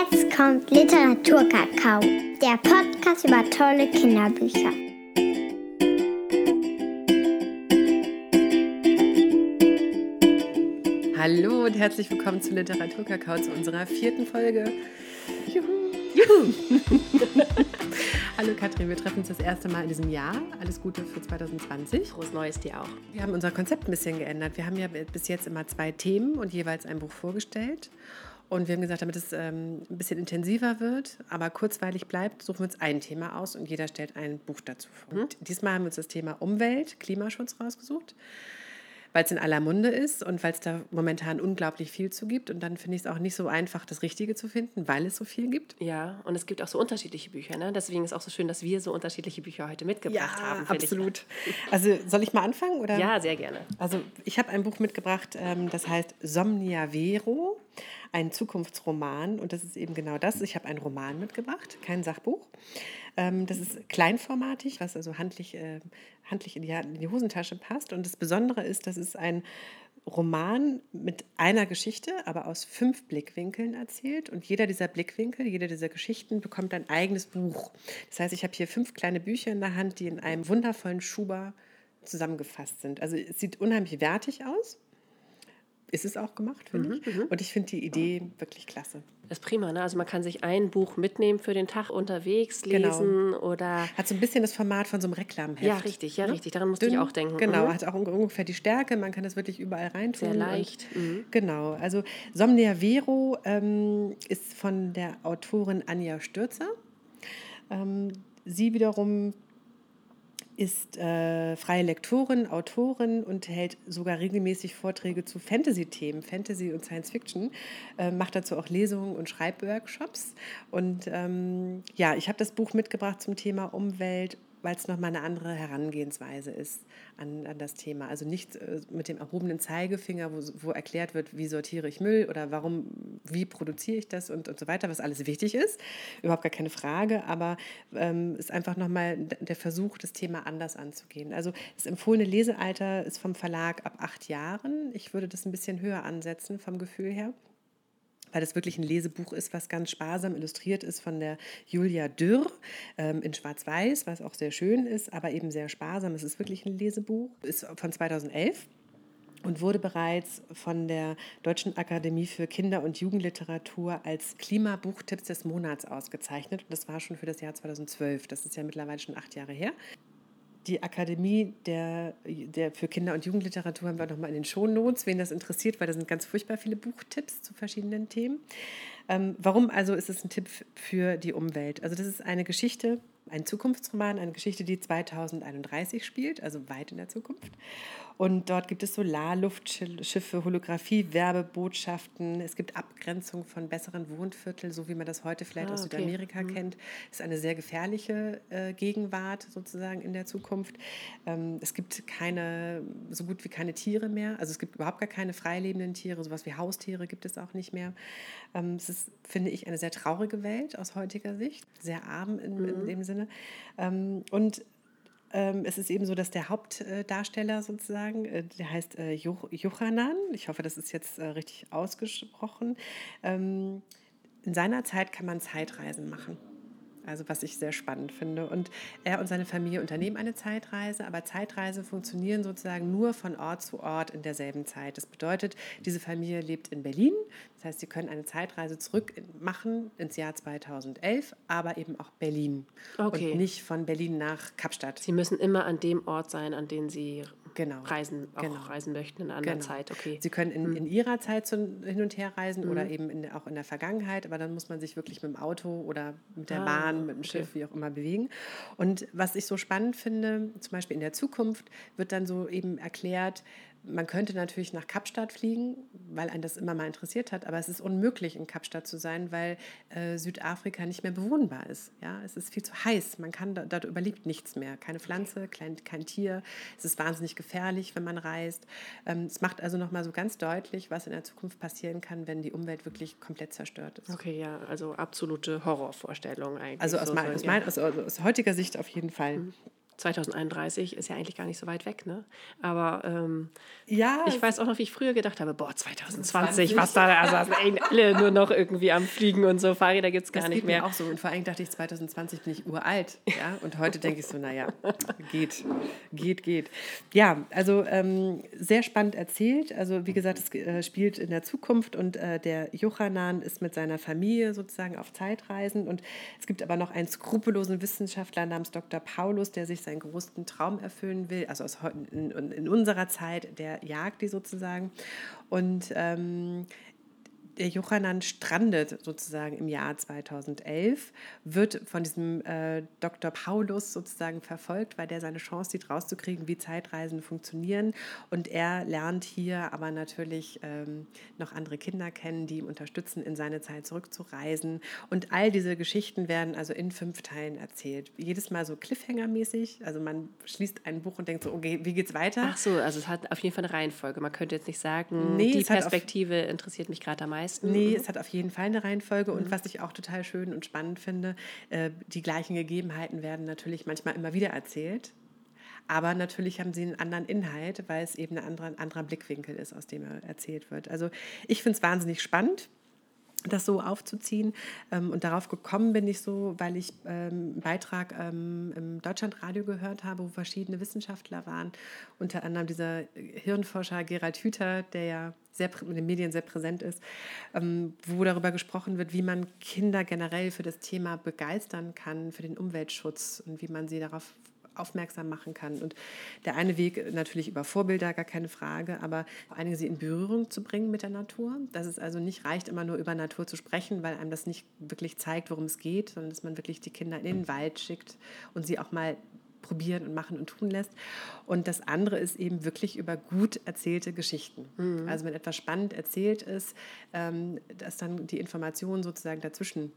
Jetzt kommt Literaturkakao, der Podcast über tolle Kinderbücher. Hallo und herzlich willkommen zu Literaturkakao, zu unserer vierten Folge. Juhu. Juhu. Hallo Katrin, wir treffen uns das erste Mal in diesem Jahr. Alles Gute für 2020. Frohes Neues dir auch. Wir haben unser Konzept ein bisschen geändert. Wir haben ja bis jetzt immer zwei Themen und jeweils ein Buch vorgestellt. Und wir haben gesagt, damit es ähm, ein bisschen intensiver wird, aber kurzweilig bleibt, suchen wir uns ein Thema aus und jeder stellt ein Buch dazu vor. Mhm. Diesmal haben wir uns das Thema Umwelt, Klimaschutz rausgesucht weil es in aller Munde ist und weil es da momentan unglaublich viel zu gibt. Und dann finde ich es auch nicht so einfach, das Richtige zu finden, weil es so viel gibt. Ja, und es gibt auch so unterschiedliche Bücher. Ne? Deswegen ist es auch so schön, dass wir so unterschiedliche Bücher heute mitgebracht ja, haben. Absolut. Also soll ich mal anfangen? Oder? Ja, sehr gerne. Also ich habe ein Buch mitgebracht, ähm, das heißt Somnia Vero, ein Zukunftsroman. Und das ist eben genau das. Ich habe einen Roman mitgebracht, kein Sachbuch. Ähm, das ist kleinformatig, was also handlich, äh, handlich in, die, in die Hosentasche passt. Und das Besondere ist, dass es ein Roman mit einer Geschichte, aber aus fünf Blickwinkeln erzählt. Und jeder dieser Blickwinkel, jeder dieser Geschichten bekommt ein eigenes Buch. Das heißt, ich habe hier fünf kleine Bücher in der Hand, die in einem wundervollen Schuber zusammengefasst sind. Also es sieht unheimlich wertig aus ist es auch gemacht, finde mhm, ich. Mhm. Und ich finde die Idee wirklich klasse. Das ist prima, ne? Also man kann sich ein Buch mitnehmen für den Tag unterwegs genau. lesen genau. oder. Hat so ein bisschen das Format von so einem Reklamheft. Ja, richtig, ja, ne? richtig. Daran musste Dünn, ich auch denken. Genau, mhm. hat auch ungefähr die Stärke, man kann das wirklich überall reintun. Sehr leicht. Mhm. Genau. Also Somnia Vero ähm, ist von der Autorin Anja Stürzer. Ähm, sie wiederum ist äh, freie Lektorin, Autorin und hält sogar regelmäßig Vorträge zu Fantasy-Themen, Fantasy und Science Fiction, äh, macht dazu auch Lesungen und Schreibworkshops. Und ähm, ja, ich habe das Buch mitgebracht zum Thema Umwelt weil es nochmal eine andere Herangehensweise ist an, an das Thema. Also nicht äh, mit dem erhobenen Zeigefinger, wo, wo erklärt wird, wie sortiere ich Müll oder warum, wie produziere ich das und, und so weiter, was alles wichtig ist. Überhaupt gar keine Frage, aber ähm, ist einfach nochmal der Versuch, das Thema anders anzugehen. Also das empfohlene Lesealter ist vom Verlag ab acht Jahren. Ich würde das ein bisschen höher ansetzen vom Gefühl her weil das wirklich ein Lesebuch ist, was ganz sparsam illustriert ist von der Julia Dürr ähm, in Schwarz-Weiß, was auch sehr schön ist, aber eben sehr sparsam. Es ist wirklich ein Lesebuch, ist von 2011 und wurde bereits von der Deutschen Akademie für Kinder- und Jugendliteratur als Klimabuchtipps des Monats ausgezeichnet. Und das war schon für das Jahr 2012. Das ist ja mittlerweile schon acht Jahre her die Akademie der, der für Kinder- und Jugendliteratur haben wir nochmal in den Shownotes, wen das interessiert, weil da sind ganz furchtbar viele Buchtipps zu verschiedenen Themen. Ähm, warum also ist es ein Tipp für die Umwelt? Also das ist eine Geschichte, ein Zukunftsroman, eine Geschichte, die 2031 spielt, also weit in der Zukunft. Und dort gibt es Solarluftschiffe, Holographie, Werbebotschaften. Es gibt Abgrenzung von besseren Wohnvierteln, so wie man das heute vielleicht ah, aus Südamerika mhm. kennt. Es ist eine sehr gefährliche äh, Gegenwart sozusagen in der Zukunft. Ähm, es gibt keine, so gut wie keine Tiere mehr. Also es gibt überhaupt gar keine freilebenden Tiere. Sowas wie Haustiere gibt es auch nicht mehr. Ähm, es ist, finde ich, eine sehr traurige Welt aus heutiger Sicht. Sehr arm in, mhm. in dem Sinne. Ähm, und ähm, es ist eben so, dass der Hauptdarsteller sozusagen, äh, der heißt äh, Jochanan, ich hoffe, das ist jetzt äh, richtig ausgesprochen, ähm, in seiner Zeit kann man Zeitreisen machen. Also was ich sehr spannend finde. Und er und seine Familie unternehmen eine Zeitreise, aber Zeitreise funktionieren sozusagen nur von Ort zu Ort in derselben Zeit. Das bedeutet, diese Familie lebt in Berlin. Das heißt, sie können eine Zeitreise zurück machen ins Jahr 2011, aber eben auch Berlin. Okay. Und nicht von Berlin nach Kapstadt. Sie müssen immer an dem Ort sein, an den Sie genau. reisen, auch genau. reisen möchten in einer anderen genau. Zeit. Okay. Sie können in, hm. in ihrer Zeit zu, hin und her reisen mhm. oder eben in, auch in der Vergangenheit, aber dann muss man sich wirklich mit dem Auto oder mit der ah, Bahn, mit dem okay. Schiff, wie auch immer bewegen. Und was ich so spannend finde, zum Beispiel in der Zukunft wird dann so eben erklärt, man könnte natürlich nach Kapstadt fliegen, weil einen das immer mal interessiert hat, aber es ist unmöglich, in Kapstadt zu sein, weil äh, Südafrika nicht mehr bewohnbar ist. Ja? Es ist viel zu heiß, man kann, dort überlebt nichts mehr. Keine Pflanze, kein, kein Tier. Es ist wahnsinnig gefährlich, wenn man reist. Ähm, es macht also nochmal so ganz deutlich, was in der Zukunft passieren kann, wenn die Umwelt wirklich komplett zerstört ist. Okay, ja, also absolute Horrorvorstellung eigentlich. Also aus, so mein, aus, mein, aus, aus, heutiger Sicht auf jeden Fall. Mhm 2031 ist ja eigentlich gar nicht so weit weg, ne? Aber ähm, Ja, ich weiß auch noch, wie ich früher gedacht habe, boah, 2020, was da, also sind eigentlich alle nur noch irgendwie am Fliegen und so, Fahrräder gibt es gar das nicht geht mir mehr. auch so. Und vor allem dachte ich, 2020 bin ich uralt. Ja? Und heute denke ich so, naja, geht, geht, geht. Ja, also ähm, sehr spannend erzählt. Also wie gesagt, es äh, spielt in der Zukunft und äh, der Jochanan ist mit seiner Familie sozusagen auf Zeitreisen. Und es gibt aber noch einen skrupellosen Wissenschaftler namens Dr. Paulus, der sich seinen großen Traum erfüllen will, also aus, in, in, unserer Zeit, der jagt die sozusagen. Und ähm, der Jochanan strandet sozusagen im Jahr 2011, wird von diesem äh, Dr. Paulus sozusagen verfolgt, weil der seine Chance sieht, rauszukriegen, wie Zeitreisen funktionieren. Und er lernt hier aber natürlich ähm, noch andere Kinder kennen, die ihm unterstützen, in seine Zeit zurückzureisen. Und all diese Geschichten werden also in fünf Teilen erzählt. Jedes Mal so Cliffhanger-mäßig. Also man schließt ein Buch und denkt so, okay, wie geht's weiter? Ach so, also es hat auf jeden Fall eine Reihenfolge. Man könnte jetzt nicht sagen, Nee, die auf- Perspektive interessiert mich gerade am meisten. Nee, es hat auf jeden Fall eine Reihenfolge. Und was ich auch total schön und spannend finde, äh, die gleichen Gegebenheiten werden natürlich manchmal immer wieder erzählt. Aber natürlich haben sie einen anderen Inhalt, weil es eben ein anderer, ein anderer Blickwinkel ist, aus dem er erzählt wird. Also ich finde es wahnsinnig spannend das so aufzuziehen. Ähm, Und darauf gekommen bin ich so, weil ich ähm, einen Beitrag ähm, im Deutschlandradio gehört habe, wo verschiedene Wissenschaftler waren. Unter anderem dieser Hirnforscher Gerald Hüther, der ja sehr in den Medien sehr präsent ist, wo darüber gesprochen wird, wie man Kinder generell für das Thema begeistern kann, für den Umweltschutz und wie man sie darauf aufmerksam machen kann. Und der eine Weg natürlich über Vorbilder, gar keine Frage, aber vor allen Dingen sie in Berührung zu bringen mit der Natur. Dass es also nicht reicht, immer nur über Natur zu sprechen, weil einem das nicht wirklich zeigt, worum es geht, sondern dass man wirklich die Kinder in den Wald schickt und sie auch mal probieren und machen und tun lässt. Und das andere ist eben wirklich über gut erzählte Geschichten. Also wenn etwas spannend erzählt ist, ähm, dass dann die Informationen sozusagen dazwischen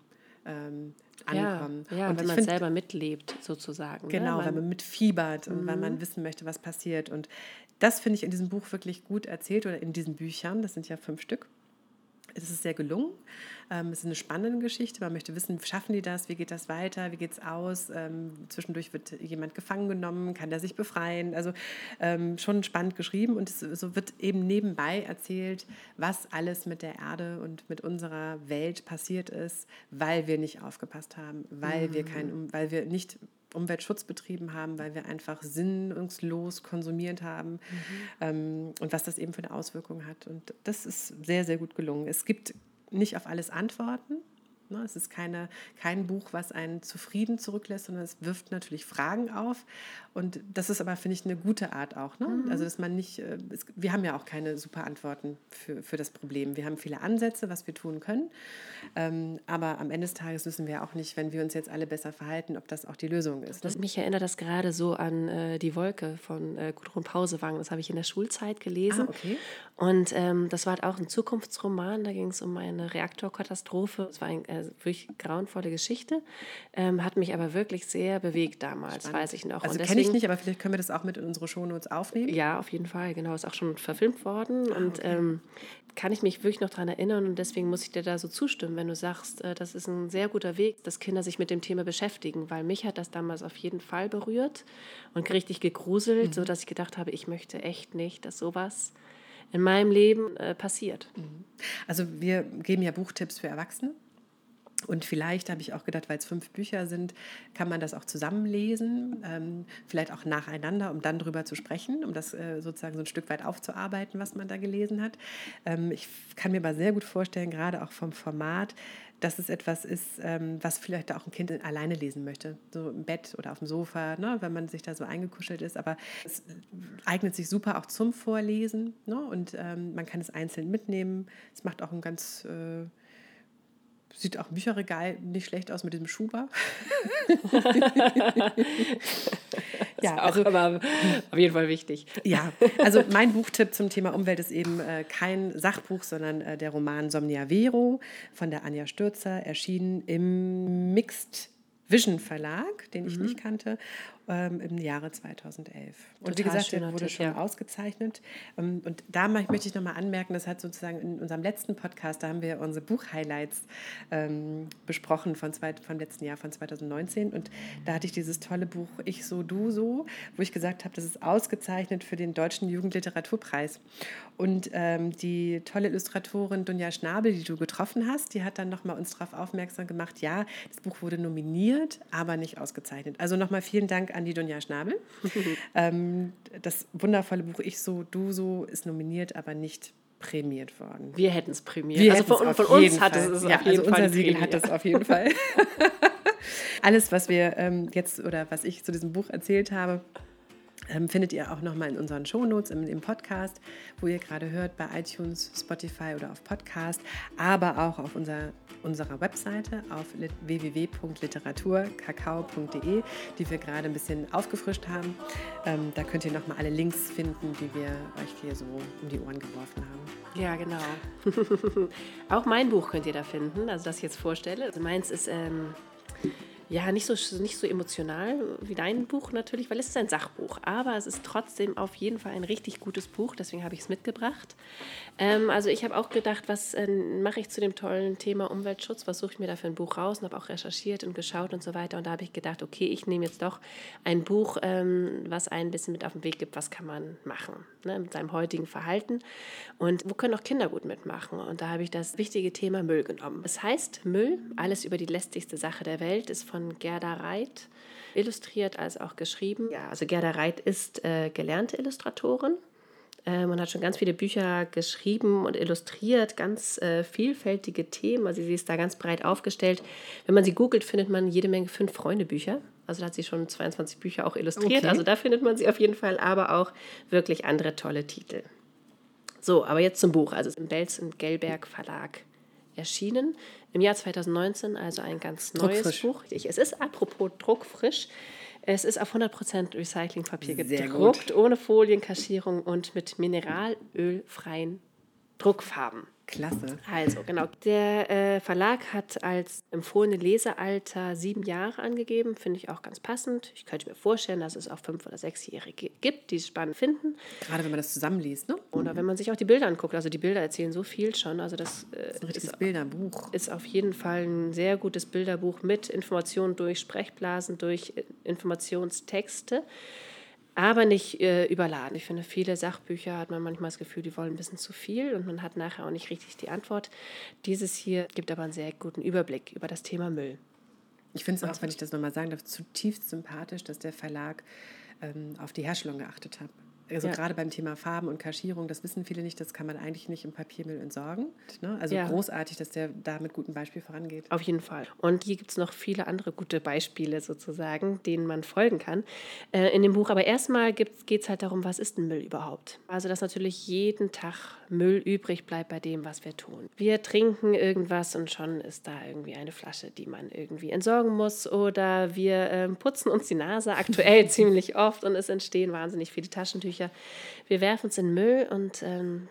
ähm, Ja, ja und wenn man find- selber mitlebt, sozusagen. Genau, ne? weil man mitfiebert und weil man wissen möchte, was passiert. Und das finde ich in diesem Buch wirklich gut erzählt oder in diesen Büchern. Das sind ja fünf Stück. Es ist sehr gelungen. Ähm, es ist eine spannende Geschichte. Man möchte wissen, schaffen die das? Wie geht das weiter? Wie geht es aus? Ähm, zwischendurch wird jemand gefangen genommen. Kann der sich befreien? Also ähm, schon spannend geschrieben. Und es so wird eben nebenbei erzählt, was alles mit der Erde und mit unserer Welt passiert ist, weil wir nicht aufgepasst haben, weil, wir, kein, weil wir nicht Umweltschutz betrieben haben, weil wir einfach sinnungslos konsumiert haben ähm, und was das eben für eine Auswirkung hat. Und das ist sehr, sehr gut gelungen. Es gibt nicht auf alles Antworten. Ne? Es ist keine, kein Buch, was einen zufrieden zurücklässt, sondern es wirft natürlich Fragen auf. Und das ist aber, finde ich, eine gute Art auch. Ne? Also, dass man nicht, äh, es, wir haben ja auch keine super Antworten für, für das Problem. Wir haben viele Ansätze, was wir tun können. Ähm, aber am Ende des Tages wissen wir auch nicht, wenn wir uns jetzt alle besser verhalten, ob das auch die Lösung ist. Ne? Das, mich erinnert das gerade so an äh, Die Wolke von äh, Gudrun Pausewang. Das habe ich in der Schulzeit gelesen. Ah, okay. Und ähm, das war auch ein Zukunftsroman. Da ging es um eine Reaktorkatastrophe. Es war eine äh, wirklich grauenvolle Geschichte. Ähm, hat mich aber wirklich sehr bewegt damals, weiß ich noch. Also kenne ich nicht, aber vielleicht können wir das auch mit in unsere Shownotes aufnehmen. Ja, auf jeden Fall. Genau, ist auch schon verfilmt worden. Ah, und ähm, kann ich mich wirklich noch daran erinnern. Und deswegen muss ich dir da so zustimmen, wenn du sagst, äh, das ist ein sehr guter Weg, dass Kinder sich mit dem Thema beschäftigen. Weil mich hat das damals auf jeden Fall berührt und richtig gegruselt, Mhm. sodass ich gedacht habe, ich möchte echt nicht, dass sowas in meinem Leben äh, passiert. Also wir geben ja Buchtipps für Erwachsene. Und vielleicht habe ich auch gedacht, weil es fünf Bücher sind, kann man das auch zusammenlesen, ähm, vielleicht auch nacheinander, um dann drüber zu sprechen, um das äh, sozusagen so ein Stück weit aufzuarbeiten, was man da gelesen hat. Ähm, ich kann mir aber sehr gut vorstellen, gerade auch vom Format, dass es etwas ist, ähm, was vielleicht auch ein Kind alleine lesen möchte, so im Bett oder auf dem Sofa, ne, wenn man sich da so eingekuschelt ist. Aber es eignet sich super auch zum Vorlesen ne, und ähm, man kann es einzeln mitnehmen. Es macht auch ein ganz äh, Sieht auch im Bücherregal nicht schlecht aus mit diesem Schuber. ja, Auch also, aber auf jeden Fall wichtig. ja, also mein Buchtipp zum Thema Umwelt ist eben äh, kein Sachbuch, sondern äh, der Roman Somnia Vero von der Anja Stürzer, erschienen im Mixed Vision Verlag, den ich nicht kannte. Ähm, im Jahre 2011. Und Total wie gesagt, der wurde Tipp, schon ja. ausgezeichnet. Ähm, und da möchte ich nochmal anmerken, das hat sozusagen in unserem letzten Podcast, da haben wir unsere Buchhighlights ähm, besprochen von zwei, vom letzten Jahr, von 2019. Und da hatte ich dieses tolle Buch Ich so, du so, wo ich gesagt habe, das ist ausgezeichnet für den Deutschen Jugendliteraturpreis. Und ähm, die tolle Illustratorin Dunja Schnabel, die du getroffen hast, die hat dann nochmal uns darauf aufmerksam gemacht, ja, das Buch wurde nominiert, aber nicht ausgezeichnet. Also nochmal vielen Dank an die Dunja Schnabel. ähm, das wundervolle Buch Ich so, du so ist nominiert, aber nicht prämiert worden. Wir hätten es prämiert. Wir also von, von uns hat es es ja, auf jeden also Fall unser Siegel hat das auf jeden Fall. Alles, was wir ähm, jetzt oder was ich zu diesem Buch erzählt habe, findet ihr auch nochmal in unseren Shownotes im, im Podcast, wo ihr gerade hört, bei iTunes, Spotify oder auf Podcast, aber auch auf unserer, unserer Webseite auf lit- www.literaturkakao.de, die wir gerade ein bisschen aufgefrischt haben. Ähm, da könnt ihr nochmal alle Links finden, die wir euch hier so um die Ohren geworfen haben. Ja, genau. auch mein Buch könnt ihr da finden, also das ich jetzt vorstelle. Also meins ist ähm, ja nicht so, nicht so emotional wie dein Buch natürlich, weil es ist ein Sachbuch. Aber es ist trotzdem auf jeden Fall ein richtig gutes Buch, deswegen habe ich es mitgebracht. Ähm, also ich habe auch gedacht, was äh, mache ich zu dem tollen Thema Umweltschutz? Was suche ich mir da für ein Buch raus? Und habe auch recherchiert und geschaut und so weiter. Und da habe ich gedacht, okay, ich nehme jetzt doch ein Buch, ähm, was einen ein bisschen mit auf den Weg gibt, was kann man machen ne, mit seinem heutigen Verhalten. Und wo können auch Kinder gut mitmachen? Und da habe ich das wichtige Thema Müll genommen. Es heißt Müll, alles über die lästigste Sache der Welt, ist von Gerda Reit illustriert als auch geschrieben. Ja, also Gerda Reit ist äh, gelernte Illustratorin man hat schon ganz viele Bücher geschrieben und illustriert, ganz äh, vielfältige Themen. Also sie ist da ganz breit aufgestellt. Wenn man sie googelt, findet man jede Menge Fünf-Freunde-Bücher. Also da hat sie schon 22 Bücher auch illustriert. Okay. Also da findet man sie auf jeden Fall, aber auch wirklich andere tolle Titel. So, aber jetzt zum Buch. Also es ist im Belz und Gellberg Verlag erschienen. Im Jahr 2019, also ein ganz neues Druckfrisch. Buch. Ich, es ist apropos druckfrisch. Es ist auf 100% Recyclingpapier gedruckt, ohne Folienkaschierung und mit mineralölfreien Druckfarben. Klasse. Also, genau. Der äh, Verlag hat als empfohlene Lesealter sieben Jahre angegeben. Finde ich auch ganz passend. Ich könnte mir vorstellen, dass es auch fünf- oder sechsjährige gibt, die es spannend finden. Gerade wenn man das zusammenliest, ne? Oder wenn man sich auch die Bilder anguckt. Also, die Bilder erzählen so viel schon. Also, das äh, Ein ist, richtiges Bilderbuch. ist auf jeden Fall ein sehr gutes Bilderbuch mit Informationen durch Sprechblasen, durch äh, Informationstexte. Aber nicht äh, überladen. Ich finde, viele Sachbücher hat man manchmal das Gefühl, die wollen ein bisschen zu viel und man hat nachher auch nicht richtig die Antwort. Dieses hier gibt aber einen sehr guten Überblick über das Thema Müll. Ich finde es auch, wenn ich das nochmal sagen darf, zutiefst sympathisch, dass der Verlag ähm, auf die Herstellung geachtet hat. Also Ja. gerade beim Thema Farben und Kaschierung, das wissen viele nicht, das kann man eigentlich nicht im Papiermüll entsorgen. Ne? Also Ja. großartig, dass der da mit gutem Beispiel vorangeht. Auf jeden Fall. Und hier gibt es noch viele andere gute Beispiele sozusagen, denen man folgen kann äh, in dem Buch. Aber erstmal geht es halt darum, was ist denn Müll überhaupt? Also, dass natürlich jeden Tag Müll übrig bleibt bei dem, was wir tun. Wir trinken irgendwas und schon ist da irgendwie eine Flasche, die man irgendwie entsorgen muss. Oder wir ähm, putzen uns die Nase aktuell ziemlich oft und es entstehen wahnsinnig viele Taschentücher. Wir werfen es in Müll und ähm,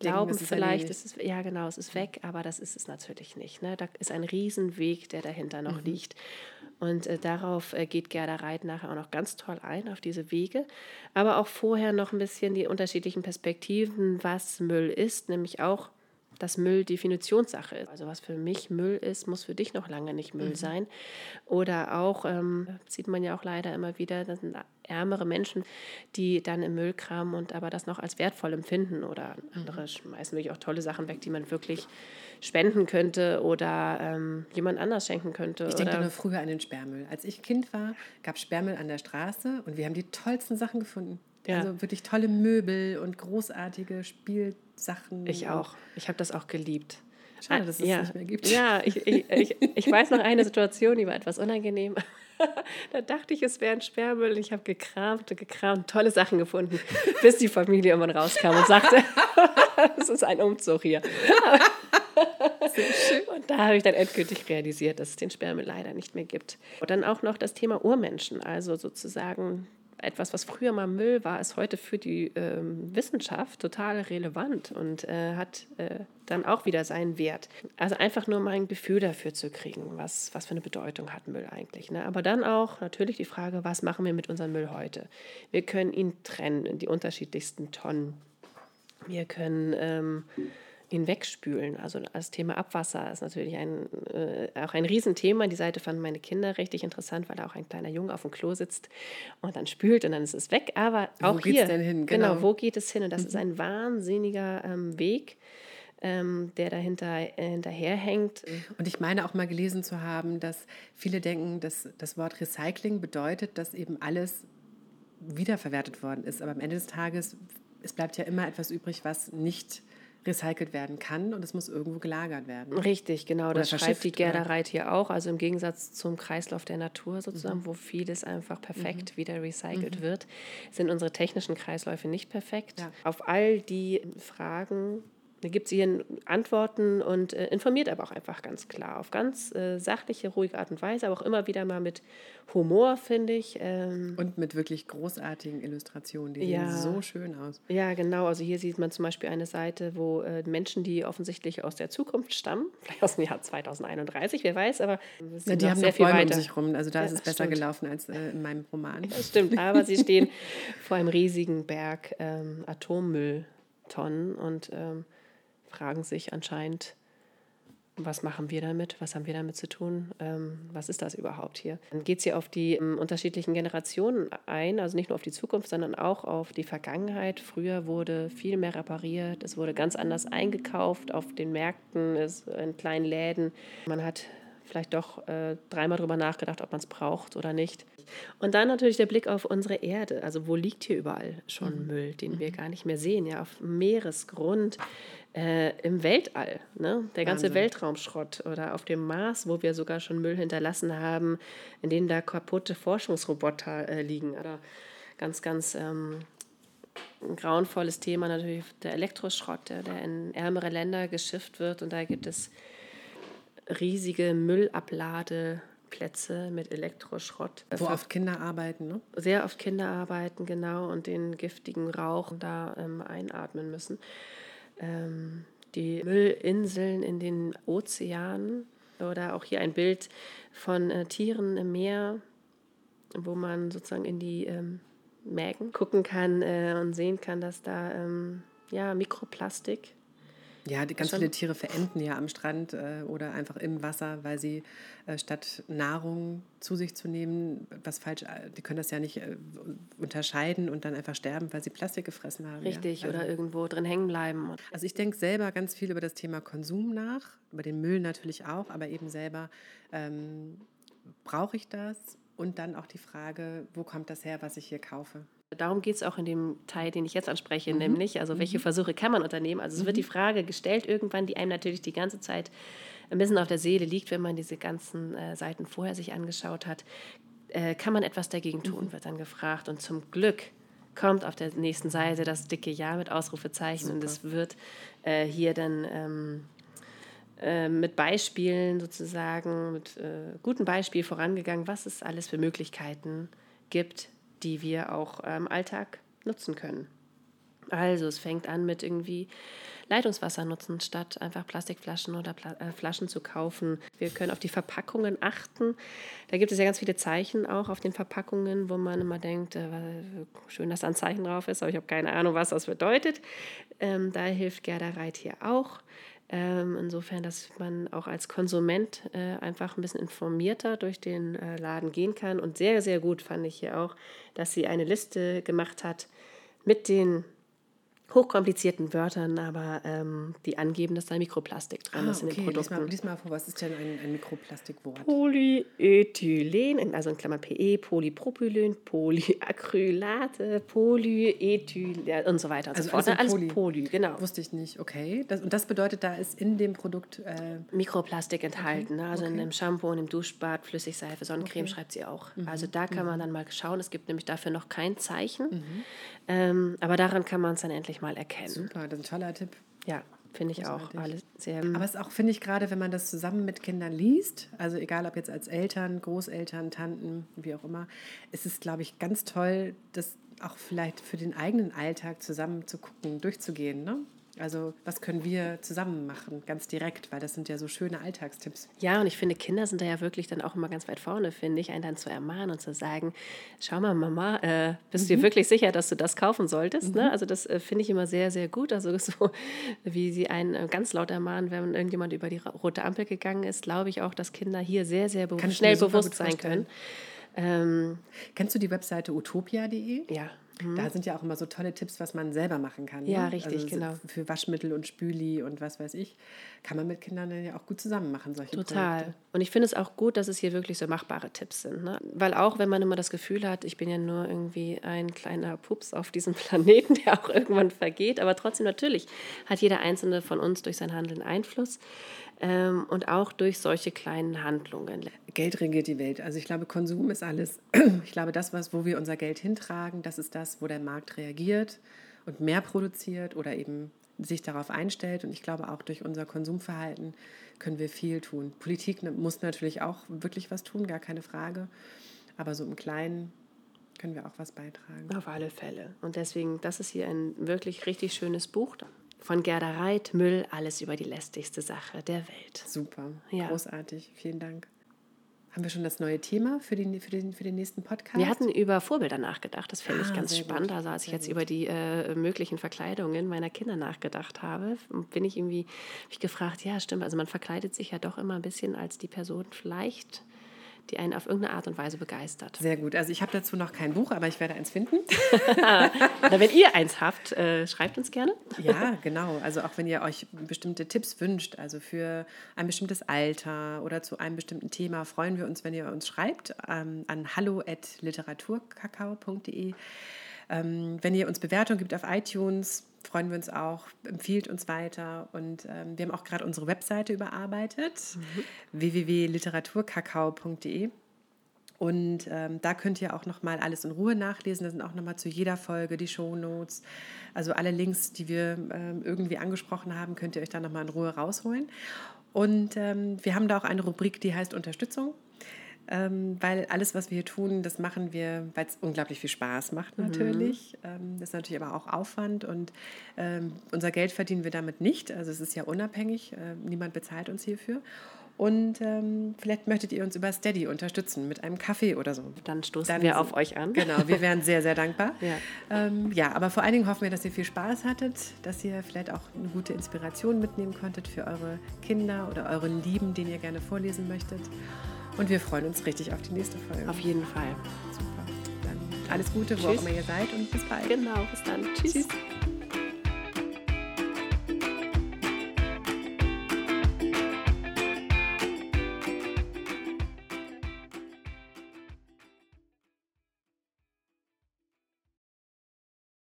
glauben ist vielleicht, erledigt. es ist, ja genau, es ist weg, aber das ist es natürlich nicht. Ne? Da ist ein Riesenweg, der dahinter noch Mhm. liegt. Und äh, darauf äh, geht Gerda Reit nachher auch noch ganz toll ein, auf diese Wege. Aber auch vorher noch ein bisschen die unterschiedlichen Perspektiven, was Müll ist, nämlich auch, dass Müll Definitionssache ist. Also was für mich Müll ist, muss für dich noch lange nicht Müll sein. Oder auch, ähm, sieht man ja auch leider immer wieder, das sind ärmere Menschen, die dann im Müll kramen und aber das noch als wertvoll empfinden. Oder andere schmeißen wirklich auch tolle Sachen weg, die man wirklich spenden könnte oder ähm, jemand anders schenken könnte. Ich denke oder nur früher an den Sperrmüll. Als ich Kind war, gab es Sperrmüll an der Straße und wir haben die tollsten Sachen gefunden. Ja. Also wirklich tolle Möbel und großartige Spielsachen. ich auch. Ich habe das auch geliebt. Schade, dass es ja. nicht mehr gibt. Ja, ich, ich, ich, ich weiß noch eine Situation, die war etwas unangenehm. da dachte ich, es wäre ein Sperrmüll und ich habe gekramt und gekramt, tolle Sachen gefunden, bis die Familie irgendwann rauskam und sagte, es ist ein Umzug hier. Und da habe ich dann endgültig realisiert, dass es den Sperrmüll leider nicht mehr gibt. Und dann auch noch das Thema Urmenschen, also sozusagen etwas, was früher mal Müll war, ist heute für die ähm, Wissenschaft total relevant und äh, hat äh, dann auch wieder seinen Wert. Also einfach nur mal ein Gefühl dafür zu kriegen, was, was für eine Bedeutung hat Müll eigentlich. Ne? Aber dann auch natürlich die Frage, was machen wir mit unserem Müll heute? Wir können ihn trennen in die unterschiedlichsten Tonnen. Wir können ähm, ihn wegspülen. Also das Thema Abwasser ist natürlich ein, äh, auch ein Riesenthema. Die Seite fanden meine Kinder richtig interessant, weil da auch ein kleiner Junge auf dem Klo sitzt und dann spült und dann ist es weg. Aber auch wo hier, denn hin? Genau. Genau. wo geht es hin? Und das mhm. ist ein wahnsinniger ähm, Weg, ähm, der dahinter äh, hinterherhängt. Und ich meine auch mal gelesen zu haben, dass viele denken, dass das Wort Recycling bedeutet, dass eben alles wiederverwertet worden ist. Aber am Ende des Tages, es bleibt ja immer etwas übrig, was nicht recycelt werden kann und es muss irgendwo gelagert werden. Richtig, genau. Oder das schreibt die Gerda oder? Reit hier auch. Also im Gegensatz zum Kreislauf der Natur sozusagen, wo vieles einfach perfekt wieder recycelt wird, sind unsere technischen Kreisläufe nicht perfekt. Ja. Auf all die Fragen gibt sie hier Antworten und äh, informiert aber auch einfach ganz klar, auf ganz äh, sachliche, ruhige Art und Weise, aber auch immer wieder mal mit Humor, finde ich. Ähm, Und mit wirklich großartigen Illustrationen, die Ja. sehen so schön aus. Ja, genau. Also hier sieht man zum Beispiel eine Seite, wo äh, Menschen, die offensichtlich aus der Zukunft stammen, vielleicht aus dem Jahr 2031, wer weiß, aber sind die haben sehr viel Bäume um weiter. sich rum, also da Ja, ist es besser stimmt. gelaufen als äh, in meinem Roman. Das stimmt, aber sie stehen vor einem riesigen Berg ähm, Atommülltonnen und ähm, fragen sich anscheinend, was machen wir damit? Was haben wir damit zu tun? Ähm, was ist das überhaupt hier? Dann geht sie auf die ähm, unterschiedlichen Generationen ein, also nicht nur auf die Zukunft, sondern auch auf die Vergangenheit. Früher wurde viel mehr repariert, es wurde ganz anders eingekauft auf den Märkten, es, in kleinen Läden. Man hat vielleicht doch äh, dreimal drüber nachgedacht, ob man es braucht oder nicht. Und dann natürlich der Blick auf unsere Erde. Also wo liegt hier überall schon Müll, den wir gar nicht mehr sehen? Ja, auf Meeresgrund, äh, im Weltall, ne? der ganze Wahnsinn. Weltraumschrott oder auf dem Mars, wo wir sogar schon Müll hinterlassen haben, in denen da kaputte Forschungsroboter äh, liegen. Oder ganz, ganz ähm, ein grauenvolles Thema natürlich der Elektroschrott, der, der in ärmere Länder geschifft wird. Und da gibt es riesige Müllabladeplätze mit Elektroschrott. Wo oft Kinder arbeiten, ne? sehr oft Kinder arbeiten, genau, und den giftigen Rauch da ähm, einatmen müssen. Ähm, die Müllinseln in den Ozeanen. Oder auch hier ein Bild von äh, Tieren im Meer, wo man sozusagen in die ähm, Mägen gucken kann äh, und sehen kann, dass da ähm, ja, Mikroplastik Ja, die ganz viele Tiere verenden ja am Strand äh, oder einfach im Wasser, weil sie äh, statt Nahrung zu sich zu nehmen, was falsch, äh, die können das ja nicht äh, unterscheiden und dann einfach sterben, weil sie Plastik gefressen haben. richtig ja. also, oder irgendwo drin hängen bleiben. Also ich denke selber ganz viel über das Thema Konsum nach, über den Müll natürlich auch, aber eben selber, ähm, brauche ich das? Und dann auch die Frage, wo kommt das her, was ich hier kaufe? Darum geht es auch in dem Teil, den ich jetzt anspreche, Mhm. nämlich, also welche Versuche kann man unternehmen? Also es wird die Frage gestellt irgendwann, die einem natürlich die ganze Zeit ein bisschen auf der Seele liegt, wenn man diese ganzen äh, Seiten vorher sich angeschaut hat. Äh, kann man etwas dagegen Mhm. tun, wird dann gefragt. Und zum Glück kommt auf der nächsten Seite das dicke Ja mit Ausrufezeichen und es wird äh, hier dann ähm, äh, mit Beispielen sozusagen, mit äh, gutem Beispiel vorangegangen, was es alles für Möglichkeiten gibt, die wir auch im Alltag nutzen können. Also es fängt an mit irgendwie Leitungswasser nutzen, statt einfach Plastikflaschen oder Pla äh, Flaschen zu kaufen. Wir können auf die Verpackungen achten. Da gibt es ja ganz viele Zeichen auch auf den Verpackungen, wo man immer denkt, äh, schön, dass da ein Zeichen drauf ist, aber ich habe keine Ahnung, was das bedeutet. Ähm, da hilft Gerda Reit hier auch. Ähm, insofern, dass man auch als Konsument äh, einfach ein bisschen informierter durch den äh, Laden gehen kann. Und sehr, sehr gut fand ich hier auch, dass sie eine Liste gemacht hat mit den hochkomplizierten Wörtern, aber ähm, die angeben, dass da Mikroplastik dran Ah, ist in den okay, lies Produkten. mal, lies mal vor, was ist denn ein, ein Mikroplastikwort? Polyethylen, also in Klammern PE, Polypropylen, Polyacrylate, Polyethyl und so weiter und Also so fort. alles Alles Poly. Genau. Wusste ich nicht, okay. Das, und das bedeutet, da ist in dem Produkt, äh, Mikroplastik enthalten. Ne? Also in okay. dem Shampoo, in dem Duschbad, Flüssigseife, Sonnencreme schreibt sie auch. Mhm. Also da kann man dann mal schauen. Es gibt nämlich dafür noch kein Zeichen. Ähm, aber daran kann man es dann endlich mal erkennen. super, das ist ein toller Tipp. Ja. Finde ich auch alles sehr. Aber es ist auch, finde ich, gerade wenn man das zusammen mit Kindern liest, also egal ob jetzt als Eltern, Großeltern, Tanten, wie auch immer, ist es, glaube ich, ganz toll, das auch vielleicht für den eigenen Alltag zusammen zu gucken, durchzugehen. Ne? Also was können wir zusammen machen, ganz direkt, weil das sind ja so schöne Alltagstipps. Ja, und ich finde, Kinder sind da ja wirklich dann auch immer ganz weit vorne, finde ich, einen dann zu ermahnen und zu sagen, schau mal, Mama, äh, bist du dir wirklich sicher, dass du das kaufen solltest? Ne? Also das äh, finde ich immer sehr, sehr gut. Also so, wie sie einen äh, ganz laut ermahnen, wenn irgendjemand über die rote Ampel gegangen ist, glaube ich auch, dass Kinder hier sehr, sehr be schnell bewusst sein können. Ähm, Kennst du die Webseite utopia.de? ja. Da sind ja auch immer so tolle Tipps, was man selber machen kann. Ja, ne? richtig, also genau. Für Waschmittel und Spüli und was weiß ich, kann man mit Kindern dann ja auch gut zusammen machen, solche Total. Projekte. Und ich finde es auch gut, dass es hier wirklich so machbare Tipps sind. Ne? Weil auch wenn man immer das Gefühl hat, ich bin ja nur irgendwie ein kleiner Pups auf diesem Planeten, der auch irgendwann vergeht, aber trotzdem natürlich hat jeder einzelne von uns durch sein Handeln Einfluss ähm, und auch durch solche kleinen Handlungen. Geld regiert die Welt. Also ich glaube, Konsum ist alles. Ich glaube, das, was, wo wir unser Geld hintragen, das ist das, wo der Markt reagiert und mehr produziert oder eben sich darauf einstellt. Und ich glaube, auch durch unser Konsumverhalten können wir viel tun. Politik ne- muss natürlich auch wirklich was tun, gar keine Frage. Aber so im Kleinen können wir auch was beitragen. Auf alle Fälle. Und deswegen, das ist hier ein wirklich richtig schönes Buch von Gerda Reit, Müll, alles über die lästigste Sache der Welt. Super, Ja. großartig. Vielen Dank. Haben wir schon das neue Thema für den, für den, für den nächsten Podcast? Wir hatten über Vorbilder nachgedacht. Das finde ich Ah, ganz sehr gut. spannend. Also als ich jetzt über die äh, möglichen Verkleidungen meiner Kinder nachgedacht habe, bin ich irgendwie ich gefragt, ja stimmt, also man verkleidet sich ja doch immer ein bisschen als die Person vielleicht, die einen auf irgendeine Art und Weise begeistert. Sehr gut. Also ich habe dazu noch kein Buch, aber ich werde eins finden. Oder wenn ihr eins habt, äh, schreibt uns gerne. Ja, genau. Also auch wenn ihr euch bestimmte Tipps wünscht, also für ein bestimmtes Alter oder zu einem bestimmten Thema, freuen wir uns, wenn ihr uns schreibt ähm, an hallo@literaturkakao.de. Ähm, wenn ihr uns Bewertungen gibt auf iTunes, freuen wir uns auch. Empfiehlt uns weiter. Und ähm, wir haben auch gerade unsere Webseite überarbeitet, www.literaturkakao.de. Und ähm, da könnt ihr auch noch mal alles in Ruhe nachlesen. Da sind auch noch mal zu jeder Folge die Shownotes. Also alle Links, die wir ähm, irgendwie angesprochen haben, könnt ihr euch da noch mal in Ruhe rausholen. Und ähm, wir haben da auch eine Rubrik, die heißt Unterstützung. Ähm, weil alles, was wir hier tun, das machen wir, weil es unglaublich viel Spaß macht natürlich. Ähm, das ist natürlich aber auch Aufwand und ähm, unser Geld verdienen wir damit nicht. Also es ist ja unabhängig, äh, niemand bezahlt uns hierfür. Und ähm, vielleicht möchtet ihr uns über Steady unterstützen mit einem Kaffee oder so. Dann stoßen Dann wir auf euch an. Genau, wir wären sehr, sehr dankbar. Ja. Ähm, ja, aber vor allen Dingen hoffen wir, dass ihr viel Spaß hattet, dass ihr vielleicht auch eine gute Inspiration mitnehmen konntet für eure Kinder oder eure Lieben, denen ihr gerne vorlesen möchtet. Und wir freuen uns richtig auf die nächste Folge. Auf jeden Fall. Super. Dann alles Gute, wo auch immer ihr seid und bis bald. Genau, bis dann. Tschüss. Tschüss.